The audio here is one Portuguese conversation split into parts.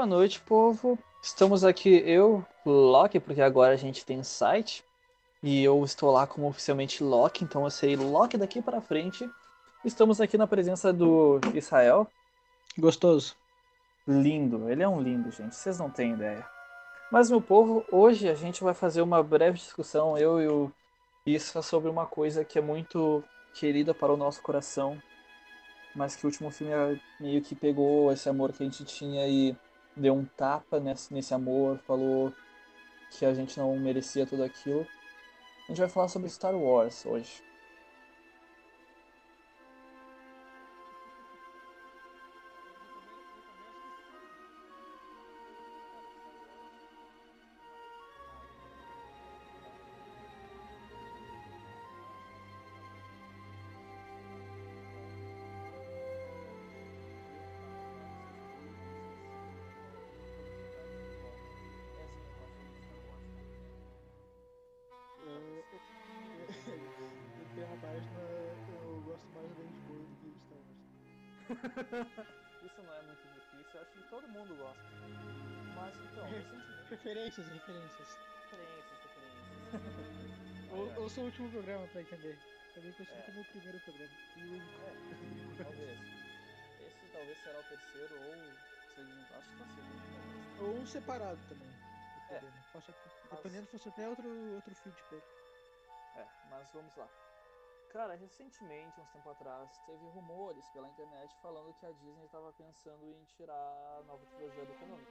Boa noite, povo. Estamos aqui, eu, Loki, porque agora a gente tem site. E eu estou lá como oficialmente Loki, então eu sei Loki daqui para frente. Estamos aqui na presença do Israel. Gostoso. Lindo, ele é um lindo, gente. Vocês não têm ideia. Mas, meu povo, hoje a gente vai fazer uma breve discussão, eu e o Isra, sobre uma coisa que é muito querida para o nosso coração, mas que o último filme meio que pegou esse amor que a gente tinha e deu um tapa nesse, nesse amor, falou que a gente não merecia tudo aquilo. A gente vai falar sobre Star Wars hoje. Difícil, eu acho que todo mundo gosta. Mas então, recentemente. Referências, referências. Referências, referências. Ou, ouça o último programa pra entender. Também que eu É. como o primeiro programa. E. É, talvez. Esse talvez será o terceiro ou segundo. Acho que é o segundo, talvez. Ou um separado também. É. dependendo. Posso- Dependendo, fosse até outro, outro feed pra ele. É, mas vamos lá. Cara, recentemente, uns tempo atrás, teve rumores pela internet falando que a Disney estava pensando em tirar a nova trilogia do canônico.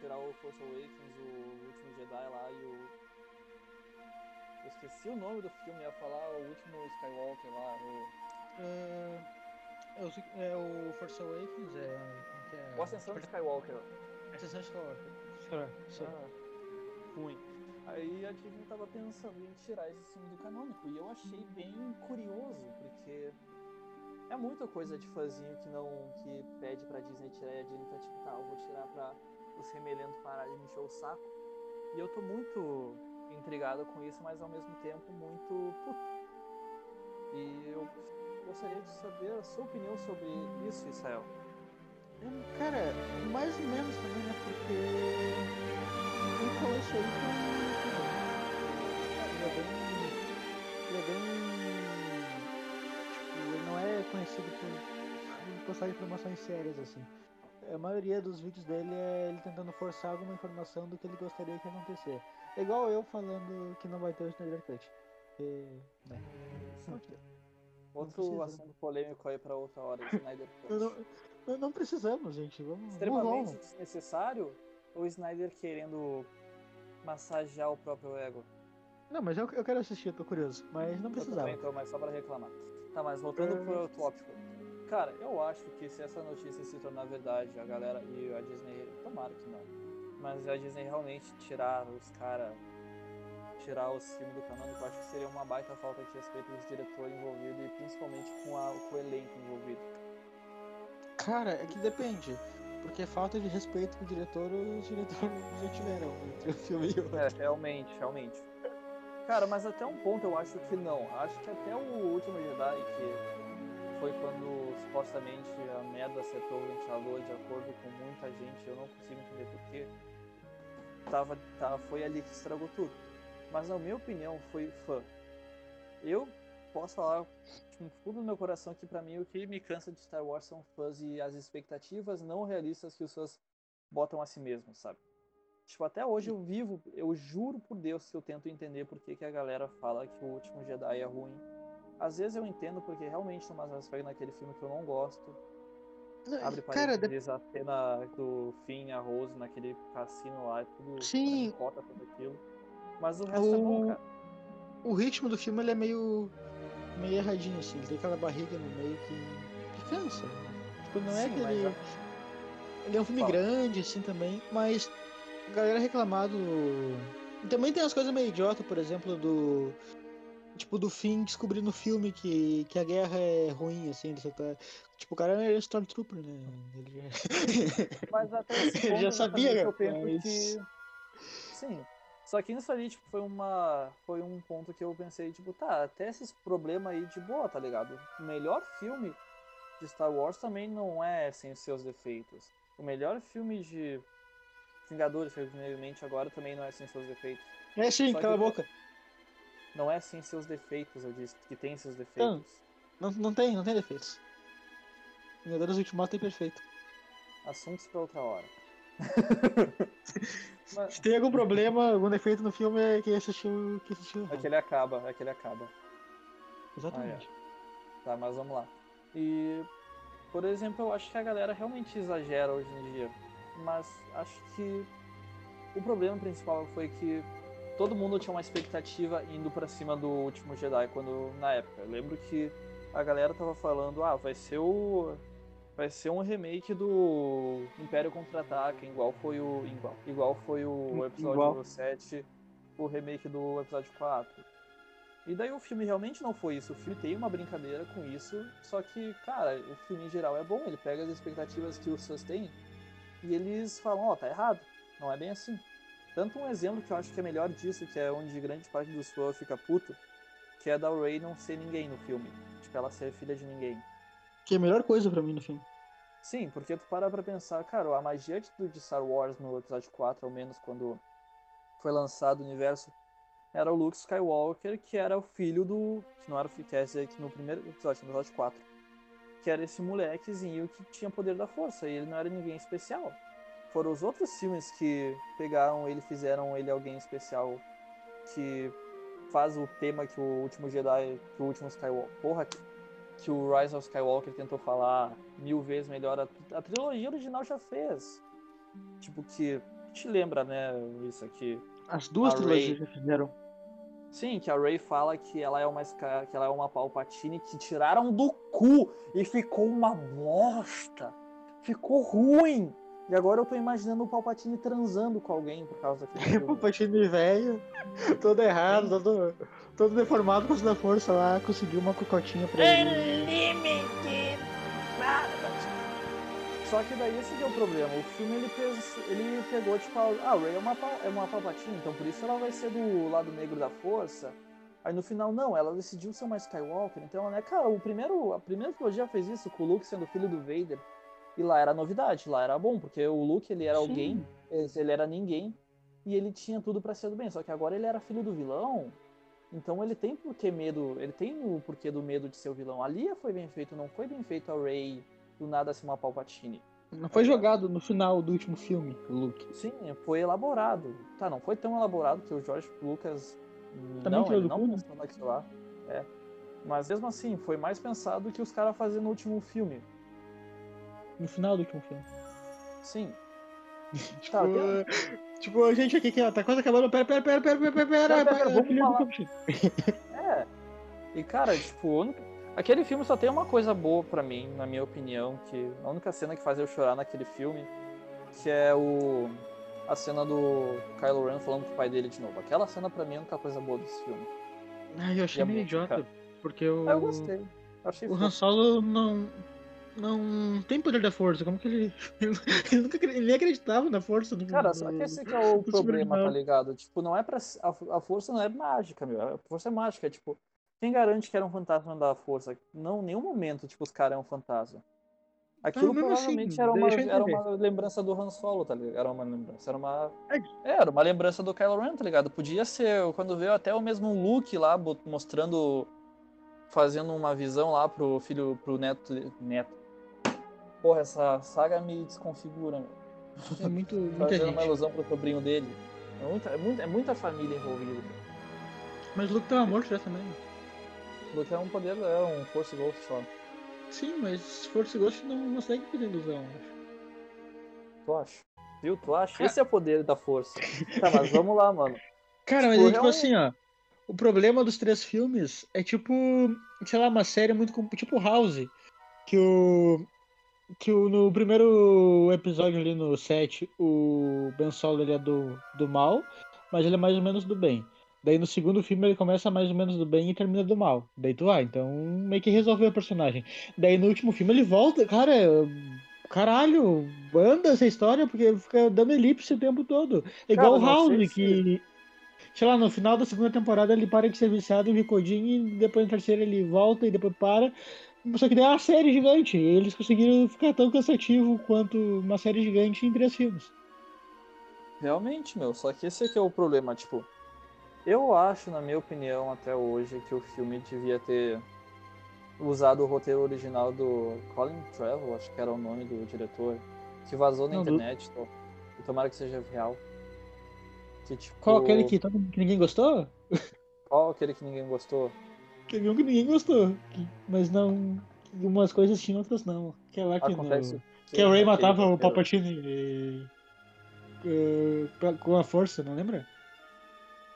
Tirar o Force Awakens, o Último Jedi lá e o. Eu esqueci o nome do filme, ia falar o último Skywalker lá, o. É, é, o, é o Force Awakens, é. é? O Ascensão de Skywalker. Ascensão de Skywalker. Sim. Ah, ruim. Aí a Disney tava pensando em tirar esse filme do canônico. E eu achei bem curioso, porque é muita coisa de fãzinho que não. que pede pra Disney tirar e a Disney tá tipo, tá, eu vou tirar pra os remelentos pararem de me encher o saco. E eu tô muito intrigado com isso, mas ao mesmo tempo muito puto. E eu gostaria de saber a sua opinião sobre isso, Israel. Cara, mais ou menos também, né? Porque. Postar informações sérias assim. A maioria dos vídeos dele é ele tentando forçar alguma informação do que ele gostaria que acontecer. É igual eu falando que não vai ter o Snyder Cut. E, né. Outro precisa. assunto polêmico aí pra outra hora, Snyder Cut. Não, não, precisamos, gente. Vamos. extremamente on. desnecessário ou Snyder querendo massagear o próprio ego? Não, mas eu, eu quero assistir, eu tô curioso. Mas não Eu precisava. também tô, mas só pra reclamar. Tá, mas voltando É. pro tópico. Cara, eu acho que se essa notícia se tornar verdade, a galera e a Disney, tomara que não, mas a Disney realmente tirar os caras, tirar os filmes do canônico, eu acho que seria uma baita falta de respeito dos diretores envolvidos e principalmente com, a, com o elenco envolvido. Cara, é que depende. Porque falta de respeito com o diretor, os diretores já tiveram entre o filme e o outro. É, realmente, realmente. Cara, mas até um ponto eu acho que não. Acho que até o último Jedi, que foi quando supostamente a merda acertou o ventilador, de acordo com muita gente, eu não consigo entender porquê. Tava, tá, foi ali que estragou tudo. Mas na minha opinião, foi fã. Eu posso falar com tudo no meu coração que pra mim o que me cansa de Star Wars são fãs e as expectativas não realistas que os fãs botam a si mesmos, sabe? Tipo, até hoje eu vivo, eu juro por Deus que eu tento entender por que, que a galera fala que o último Jedi é ruim. Às vezes eu entendo porque realmente tem umas aspectos naquele filme que eu não gosto. Abre Cara, de- a cena do Finn e a Rose naquele cassino lá, é tudo Sim. cota tudo aquilo. Mas o resto é bom, O- cara. o ritmo do filme ele é meio. meio erradinho, assim. Ele tem aquela barriga no meio que. que cansa. Tipo, não é Sim, mas aquele. Ele é um filme Fala. grande, assim, também, mas a galera reclamar do. E também tem umas coisas meio idiota, por exemplo, do. Tipo, do fim descobrir no filme que, que a guerra é ruim, assim, você tá. Tipo, o cara é Stormtrooper, né? Ele já... Mas até esse Ele ponto, já sabia, mas- que. Sim. Só que isso ali, tipo, foi uma. Foi um ponto que eu pensei, tipo, tá, até esses problemas aí de boa, tá ligado? O melhor filme de Star Wars também não é sem os seus defeitos. o melhor filme de Vingadores que eu me mente agora também não é sem seus defeitos. É sim, Só cala a que- boca. Não é sem seus defeitos, eu disse, que tem seus defeitos. Não, não tem, não tem defeitos. Vingadores Ultimato é perfeito. Assuntos pra outra hora. Mas Se tem algum problema, algum defeito no filme, é quem assistiu. Quem assistiu errado. aquele acaba, aquele acaba. Exatamente. Tá, mas vamos lá. E, por exemplo, eu acho que a galera realmente exagera hoje em dia. Mas acho que o problema principal foi que todo mundo tinha uma expectativa indo pra cima do último Jedi quando na época. Eu lembro que a galera tava falando, ah, vai ser o vai ser um remake do Império Contra-Ataca, igual foi o igual, igual foi o episódio Igual. 7, o remake do episódio 4. E daí o filme realmente não foi isso. O filme tem uma brincadeira com isso, só que, cara, o filme em geral é bom, ele pega as expectativas que os fãs têm e eles falam, ó, tá errado, não é bem assim. Tanto um exemplo que eu acho que é melhor disso, que é onde grande parte dos fãs fica puto, que é da Rey não ser ninguém no filme. Tipo, ela ser filha de ninguém. Que é a melhor coisa pra mim no filme. Sim, porque tu para pra pensar, cara, a magia de, de Star Wars no episódio 4, ao menos quando foi lançado o universo, era o Luke Skywalker, que era o filho do. Que não era o filho, quer dizer, que no primeiro episódio, no episódio 4, que era esse molequezinho que tinha poder da força, e ele não era ninguém especial. Foram os outros filmes que pegaram ele, fizeram ele alguém especial, que faz o tema que o último Jedi, que o último Skywalker. Porra, que, que o Rise of Skywalker tentou falar mil vezes melhor. A, a trilogia original já fez. Tipo, que te lembra, né, isso aqui. As duas A trilogias Rey. já fizeram. Sim, que a Rey fala que ela é uma que ela é uma Palpatine que tiraram do cu e ficou uma bosta. Ficou ruim. E agora eu tô imaginando o Palpatine transando com alguém por causa daquele O. Palpatine velho, todo errado, todo, todo deformado com da força lá, conseguiu uma cocotinha pra ele. Só que daí esse que é o problema. O filme ele, fez, ele pegou, tipo, a a Rey é uma, é uma Palpatine, então por isso ela vai ser do lado negro da força. Aí no final, não, ela decidiu ser uma Skywalker. Então, né, cara, o primeiro, a primeira trilogia fez isso, com o Luke sendo filho do Vader. E lá era novidade, lá era bom, porque o Luke ele era Sim. alguém, ele era ninguém, e ele tinha tudo pra ser do bem. Só que agora ele era filho do vilão, então ele tem porquê medo, ele tem o porquê do medo de ser o vilão. Ali foi bem feito, não foi bem feito a Rey do nada ser uma Palpatine. Não foi jogado no final do último filme, o Luke. Sim, foi elaborado. Tá, não foi tão elaborado que o George Lucas Também não, ele não cu, né? pensou naquilo lá. É. Mas mesmo assim, foi mais pensado que os caras faziam no último filme. No final do último filme. Sim. Tipo, Tá, tem- tipo, a gente aqui, ó, tá quase acabando. Pera, pera, pera, pera, pera, pera, pera, Pera, pera, vamos falar. É. E cara, tipo, única- aquele filme só tem uma coisa boa pra mim, na minha opinião, que a única cena que faz eu chorar naquele filme, que é o a cena do Kylo Ren falando pro pai dele de novo. Aquela cena pra mim é a única coisa boa desse filme. Ai, eu achei E meio música? idiota. Porque o. Ah, Eu gostei. Eu achei O fofo. Han Solo não. Não tem poder da força. Como que ele. Ele nunca ele nem acreditava na força do Cara, só que esse que é o problema, tá ligado? Tipo, não é pra. A, a força não é mágica, meu. A força é mágica. É tipo, quem garante que era um fantasma da força? Não, em nenhum momento, tipo, os caras é um fantasma. Aquilo mesmo assim, provavelmente era, uma, era uma lembrança do Han Solo, tá ligado? Era uma lembrança. Era uma. É. É, era uma lembrança do Kylo Ren, tá ligado? Podia ser, quando veio até o mesmo Luke lá, mostrando. Fazendo uma visão lá pro filho, pro neto. Neto. Porra, essa saga me desconfigura, meu É muito, muita fazendo uma gente. ilusão pro sobrinho dele. É muita, é muita, é muita família envolvida. Mas o Luke tava morto já também. Porque é um poder, é um Force Ghost só. Sim, mas Force Ghost não consegue fazer ilusão, eu acho. Tu acha? Viu? Tu acha? Esse é o poder da força. Tá, mas vamos lá, mano. Cara, mas Tipo, é tipo assim, ó. O problema dos três filmes é tipo, sei lá, uma série muito tipo House, que o que no primeiro episódio ali no 7, o Ben Solo ele é do, do mal, mas ele é mais ou menos do bem. Daí no segundo filme ele começa mais ou menos do bem e termina do mal. Daí tu vai, então meio que resolveu o personagem. Daí no último filme ele volta, cara, caralho, anda essa história porque fica dando elipse o tempo todo. É Cara, igual o House, se- que sei lá, no final da segunda temporada ele para de ser viciado em Ricodin e depois na terceira ele volta e depois para. Só que daí é uma série gigante. E eles conseguiram ficar tão cansativo quanto uma série gigante em três filmes. Realmente, meu. Só que esse aqui é o problema, tipo. Eu acho, na minha opinião, até hoje, que o filme devia ter usado o roteiro original do Colin Trevorrow, acho que era o nome do diretor, que vazou na Não, do- internet, então, e tomara que seja real. Que, tipo, Qual aquele que, todo- que ninguém gostou? Qual aquele que ninguém gostou? Teve um que ninguém gostou. que- Mas não. que Umas coisas tinham, outras não. Que é lá que, Acontece no, que que a Ray matava o roteiro- Palpatine eh, eh, pra- com a força, não lembra?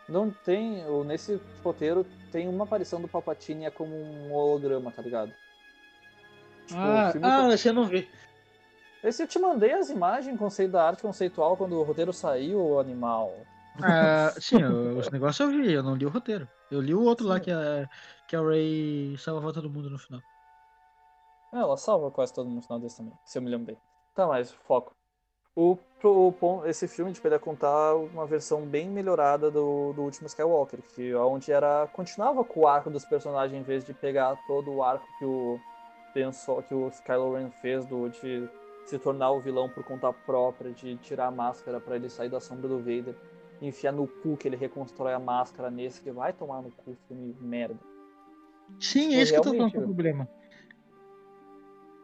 Não tem. o- Nesse roteiro tem uma aparição do Palpatine e é como um holograma, tá ligado? Tipo, o ah, ah, esse eu não vi. Esse eu te mandei as imagens, conceito da arte conceitual quando o roteiro saiu, o animal. Ah, sim, eu- os negócios eu vi, eu não li o roteiro. Eu li o outro lá Sim. que a, que a Ray salva todo mundo no final. É, ela salva quase todo no final desse também, se eu me lembro bem. Tá, mas foco. O, o esse filme tipo, ele ia contar uma versão bem melhorada do, do último Skywalker, que onde era continuava com o arco dos personagens em vez de pegar todo o arco que o Ben Sol, que o Kylo Ren fez do de se tornar o vilão por conta própria, de tirar a máscara pra ele sair da sombra do Vader, enfiar no cu que ele reconstrói a máscara nesse que vai tomar no cu filme merda. Sim, Foi é isso que eu tô falando é o problema.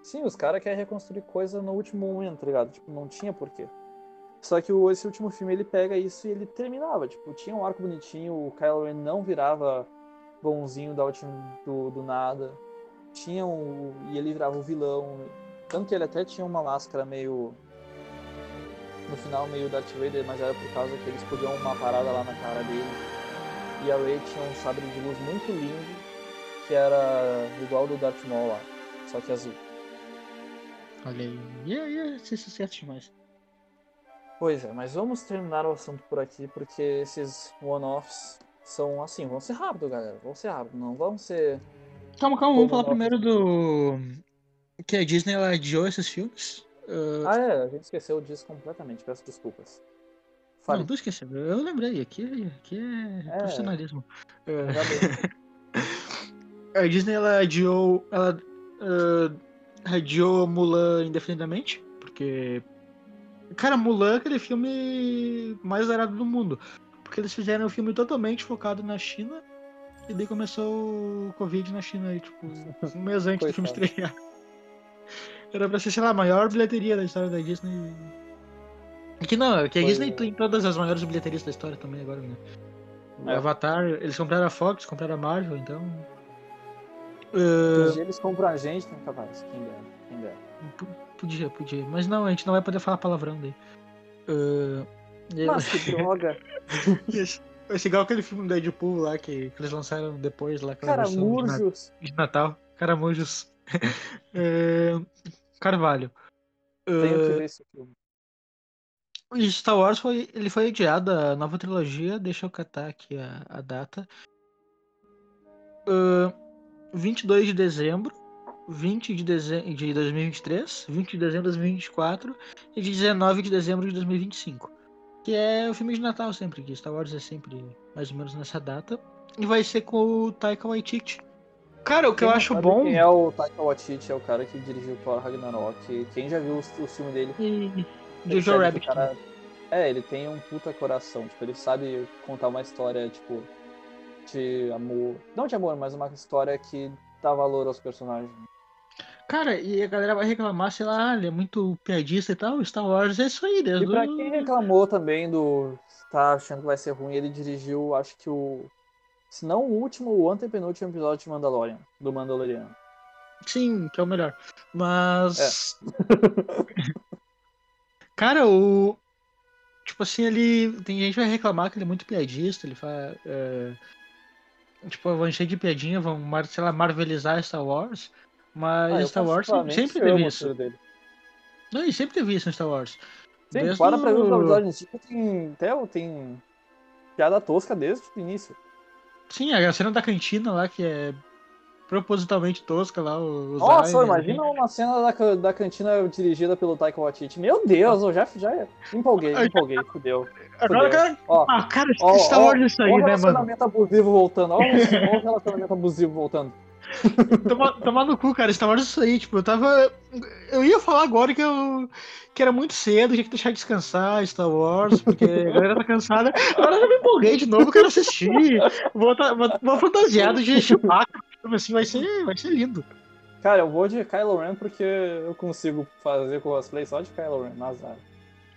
Sim, os caras querem reconstruir coisa no último momento, tá ligado? Tipo, não tinha porquê. Só que o, esse último filme ele pega isso e ele terminava. Tipo, tinha um arco bonitinho, o Kylo Ren não virava bonzinho da última, do, do nada. Tinha um. E ele virava o vilão. Tanto que ele até tinha uma máscara meio. No final, meio Darth Vader, mas era por causa que eles podiam uma parada lá na cara dele. E a Rey tinha um sabre de luz muito lindo, que era igual do Darth Maul lá, só que azul. Olha aí. Ia, ia ser sucesso demais. Pois é, mas vamos terminar o assunto por aqui, porque esses one-offs são assim, vão ser rápido, galera. Vão ser rápido, não vão ser. Calma, calma, vamos falar primeiro do. Que a Disney ela adiou esses filmes. Ah, Ah, é, a gente esqueceu disso completamente, peço desculpas. Fale, não, tu esqueceu. Eu lembrei, aqui, aqui é, É. profissionalismo. Ainda bem. a Disney ela adiou. Ela ah, adiou Mulan indefinidamente, porque. Cara, Mulan é aquele filme mais zerado do mundo. Porque eles fizeram um filme totalmente focado na China. E daí começou o Covid na China, aí, tipo, um mês antes do filme Coitado. estrear. Era pra ser, sei lá, a maior bilheteria da história da Disney. Que não, é que a Foi Disney o- tem todas as maiores bilheterias da história também agora, né? É. Avatar, eles compraram a Fox, compraram a Marvel, então. Dia eles compram a gente, né, capaz? Quem dera, quem dera. Podia, podia. Mas não, a gente não vai poder falar palavrão daí. Ah, e- Mas que droga! Esse- Vai ser igual aquele filme do Deadpool lá que, que eles lançaram depois lá, Caramurjos! de Natal. Caramujos. Ah, Carvalho. Tenho que Ah, ver esse filme. e Star Wars foi, ele foi adiado, a nova trilogia, deixa eu catar aqui a, a data. Ah, 22 de dezembro, 20 de, dezembro de 2023, 20 de dezembro de 2024 e de 19 de dezembro de 2025. Que é o filme de Natal sempre, que Star Wars é sempre mais ou menos nessa data. E vai ser com o Taika Waititi. Cara, o que Quem eu acho bom. Quem é o Taika Waititi? É o cara que dirigiu Thor Ragnarok. Quem já viu o, o filme dele E Jojo que Rabbit. o cara- É, ele tem um puta coração. Tipo, ele sabe contar uma história, tipo, de amor. Não de amor, mas uma história que dá valor aos personagens. Cara, e a galera vai reclamar, sei lá, ele é muito piadista e tal. Star Wars é isso aí, desde E pra o- quem reclamou também do. tá achando que vai ser ruim, ele dirigiu, acho que o. Se não o último, o antepenúltimo episódio de Mandalorian, do Mandaloriano. Sim, que é o melhor. Mas. Cara, o. Tipo assim, ele. Tem gente que vai reclamar que ele é muito piadista, ele faz. é, Tipo, vão encher de piadinha, vão, sei lá, marvelizar Star Wars. Mas Ah, Star Wars sempre, teve o isso. dele. Não, e sempre teve isso no Star Wars. Sim, Desde para pra ver os o- episódios antigos, tem, até, tem piada tosca desde o início. Sim, a cena da cantina lá, que é propositalmente tosca lá, o- os Nossa, aliens, imagina uma cena da, da cantina dirigida pelo Taika Waititi. Meu Deus, eu já, já empolguei, empolguei, fudeu. Agora, cara, Ó, ah, cara, ó, Star ó, Wars é isso aí, ó o né, mano? relacionamento abusivo voltando, ó o, ó o relacionamento abusivo voltando. Tomar, tomar no cu, cara, Star Wars isso aí, tipo, eu tava. Eu ia falar agora que eu. que era muito cedo, tinha que deixar descansar Star Wars, porque a galera tá cansada. Agora eu já me empolguei de novo, quero assistir. Vou, tá, vou, vou fantasiado de Chewbacca, assim, vai ser, vai ser lindo. Cara, eu vou de Kylo Ren porque eu consigo fazer cosplay só de Kylo Ren, azar.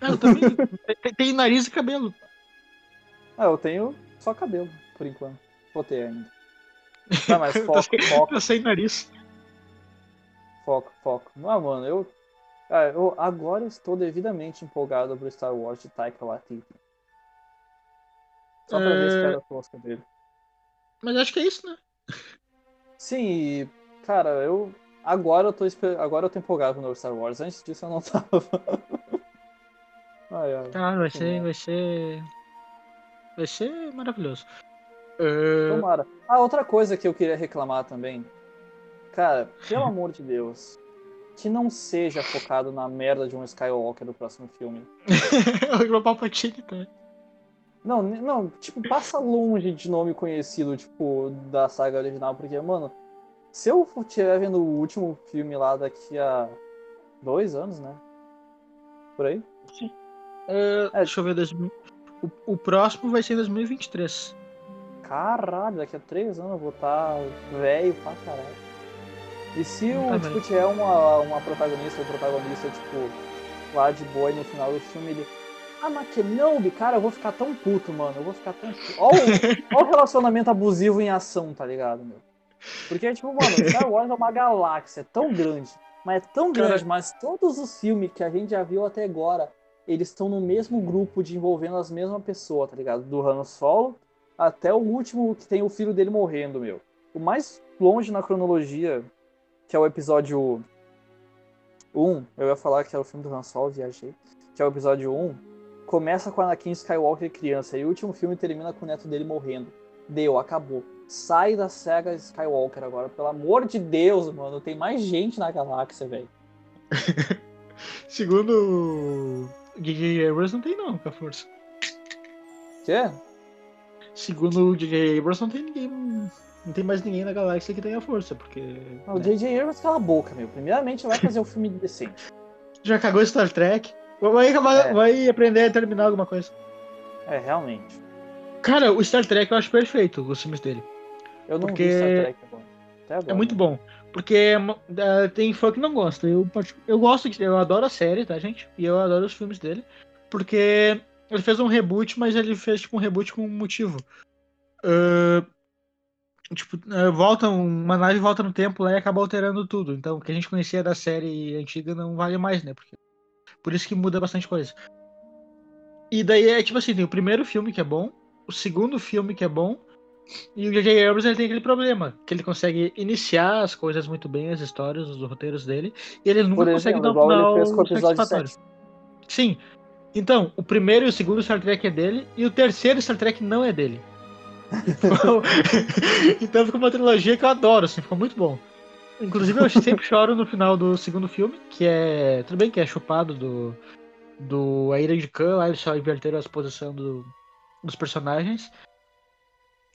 Ah, eu também. tem, tem nariz e cabelo. Ah, eu tenho só cabelo, por enquanto. Vou ter ainda. Tá, mas Eu foco, sem- foco, sem nariz. foco, foco. Ah, mano, eu, cara, eu agora estou devidamente empolgado pro Star Wars de Taika Waititi. Só pra ver as É. pedras toscas dele. Mas acho que é isso, né? Sim, cara, eu. Agora eu tô esper- agora eu tô empolgado com o novo Star Wars. Antes disso eu não tava. ai, ai. Cara, vai ser. Vai ser. Vai ser maravilhoso. É, Tomara. Ah, outra coisa que eu queria reclamar também. Cara, pelo amor de Deus. Que não seja focado na merda de um Skywalker do próximo filme. o Palpatine também. Não, não, tipo, passa longe de nome conhecido, tipo, da saga original, porque, mano, se eu estiver vendo o último filme lá daqui a dois anos, né? Por aí? É, É. Deixa eu ver. 2000 O, o próximo vai ser em 2023. Caralho, daqui a três anos eu vou estar velho pra caralho. E se o Tá tipo, tiver uma, uma protagonista ou protagonista, tipo, lá de boa e no final do filme ele. Ah, mas Kenobi, cara, eu vou ficar tão puto, mano. Eu vou ficar tão puto. Olha o, o relacionamento abusivo em ação, tá ligado, meu? Porque, tipo, mano, Star Wars é uma galáxia tão grande. Mas é tão Cara- grande, mas todos os filmes que a gente já viu até agora, eles estão no mesmo grupo de envolvendo as mesmas pessoas, tá ligado? Do Han Solo até o último que tem o filho dele morrendo, meu. O mais longe na cronologia, que é o episódio 1, eu ia falar que é o filme do Han Solo, viajei, que é o episódio 1, começa com Anakin Skywalker criança e o último filme termina com o neto dele morrendo. Deu, acabou. Sai da saga Skywalker agora, pelo amor de Deus, mano. Tem mais gente na galáxia, velho. Segundo J.J. Abrams, não tem não com a força. Quê? Segundo o J.J. Abrams, não tem ninguém. Não tem mais ninguém na galáxia que tenha força, porque. Não, o né, J.J. Abrams cala a boca, meu. Primeiramente vai fazer um filme decente. Já cagou Star Trek. Vai, acabar- É. vai aprender a terminar alguma coisa. É, realmente. Cara, o Star Trek eu acho perfeito, os filmes dele. Eu não Porque vi Star Trek agora. Até agora. É muito bom. Porque é, tem fã que não gosta. Eu, eu gosto, de, eu adoro a série, tá, gente? E eu adoro os filmes dele. Porque ele fez um reboot, mas ele fez tipo um reboot com um motivo. Ah, tipo, ah, volta, uma nave volta no tempo lá e acaba alterando tudo. Então, o que a gente conhecia da série antiga não vale mais, né? Porque, por isso que muda bastante coisa. E daí é tipo assim, tem o primeiro filme que é bom, o segundo filme que é bom, e o J.J. Abrams ele tem aquele problema, que ele consegue iniciar as coisas muito bem, as histórias, os roteiros dele, e ele nunca Por consegue exemplo, dar um final satisfatório. 7. Sim. Então, o primeiro e o segundo Star Trek é dele, e o terceiro Star Trek não é dele. Então, então fica uma trilogia que eu adoro, assim, ficou muito bom. Inclusive eu sempre choro no final do segundo filme, que é. Tudo bem que é chupado do. Do A Ira de Khan, lá eles só inverteram as posições do, dos personagens.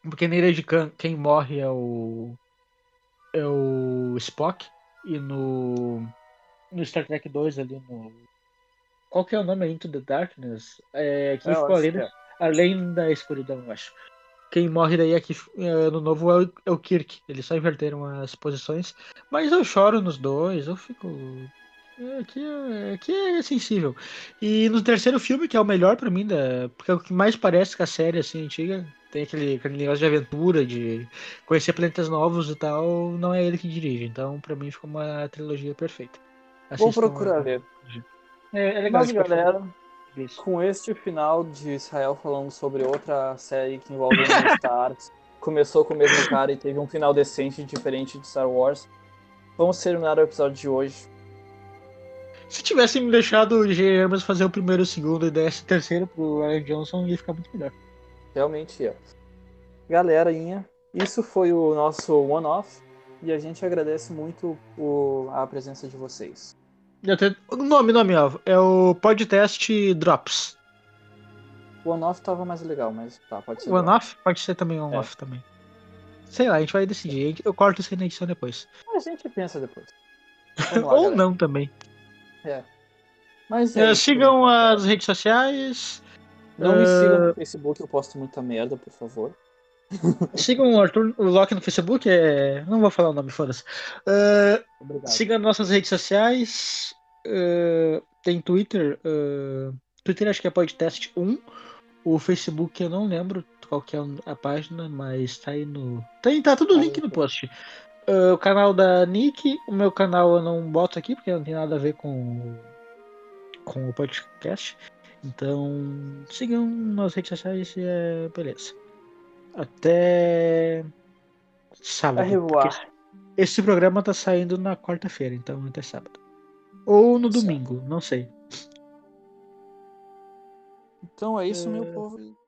Porque na Ira de Khan, quem morre é o. É o Spock. E no. No Star Trek 2 ali no. Qual que é o nome? Into the Darkness? É, quem É, ficou além, que é. além da escuridão, eu acho. Quem morre daí aqui é, no novo é o, é o Kirk. Eles só inverteram as posições. Mas eu choro nos dois, eu fico. é, Aqui é, aqui é sensível. E no terceiro filme, que é o melhor pra mim, da, porque é o que mais parece com a série assim, antiga. Tem aquele, aquele negócio de aventura, de conhecer planetas novos e tal. Não é ele que dirige. Então, pra mim, ficou uma trilogia perfeita. Vou Assistam- procurar ver. É, é legal. Mas, galera, Isso. com este final de Israel falando sobre outra série que envolve os Stars, começou com o mesmo cara e teve um final decente diferente de Star Wars. Vamos terminar o episódio de hoje. Se tivessem me deixado o J. Abrams fazer o primeiro o segundo e desse o terceiro pro Ryan Johnson, ia ficar muito melhor. Realmente é. Galerinha, isso foi o nosso one-off e a gente agradece muito o- a presença de vocês. O nome, nome, ó, é o podcast Drops. O one-off tava mais legal, mas tá, pode ser. O on-off? Pode ser também É. on-off também. Sei lá, a gente vai decidir. Eu corto isso aí na edição depois. A gente pensa depois. Lá, Ou galera. não também. Mas É, é isso. sigam as redes sociais. Não me Ah, sigam no Facebook, eu posto muita merda, por favor. Sigam o Arthur o Loki no Facebook. É... Não vou falar o nome, foda-se. Ah, Obrigado. Siga nossas redes sociais. eh, tem Twitter. eh, Twitter acho que é podcast 1. O Facebook eu não lembro qual que é a página, mas tá aí no. Tem, tá tudo link no post. Eh, o canal da Nick, o meu canal eu não boto aqui porque não tem nada a ver com, com o podcast. Então sigam nas redes sociais e é beleza. Até sábado. Esse programa tá saindo na quarta-feira, então até sábado. Ou no domingo, não sei. Então é isso, meu É. povo. Boa noite.